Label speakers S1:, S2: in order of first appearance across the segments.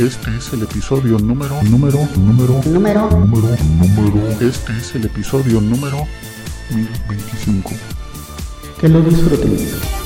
S1: Este es el episodio número, número, número,
S2: Número.
S1: número, número. Este es el episodio número 1025.
S2: Que lo disfruten.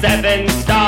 S3: Seven stars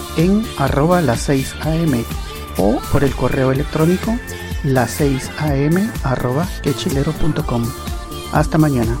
S2: en arroba las 6 am o por el correo electrónico las 6 am arroba quechilero.com. Hasta mañana.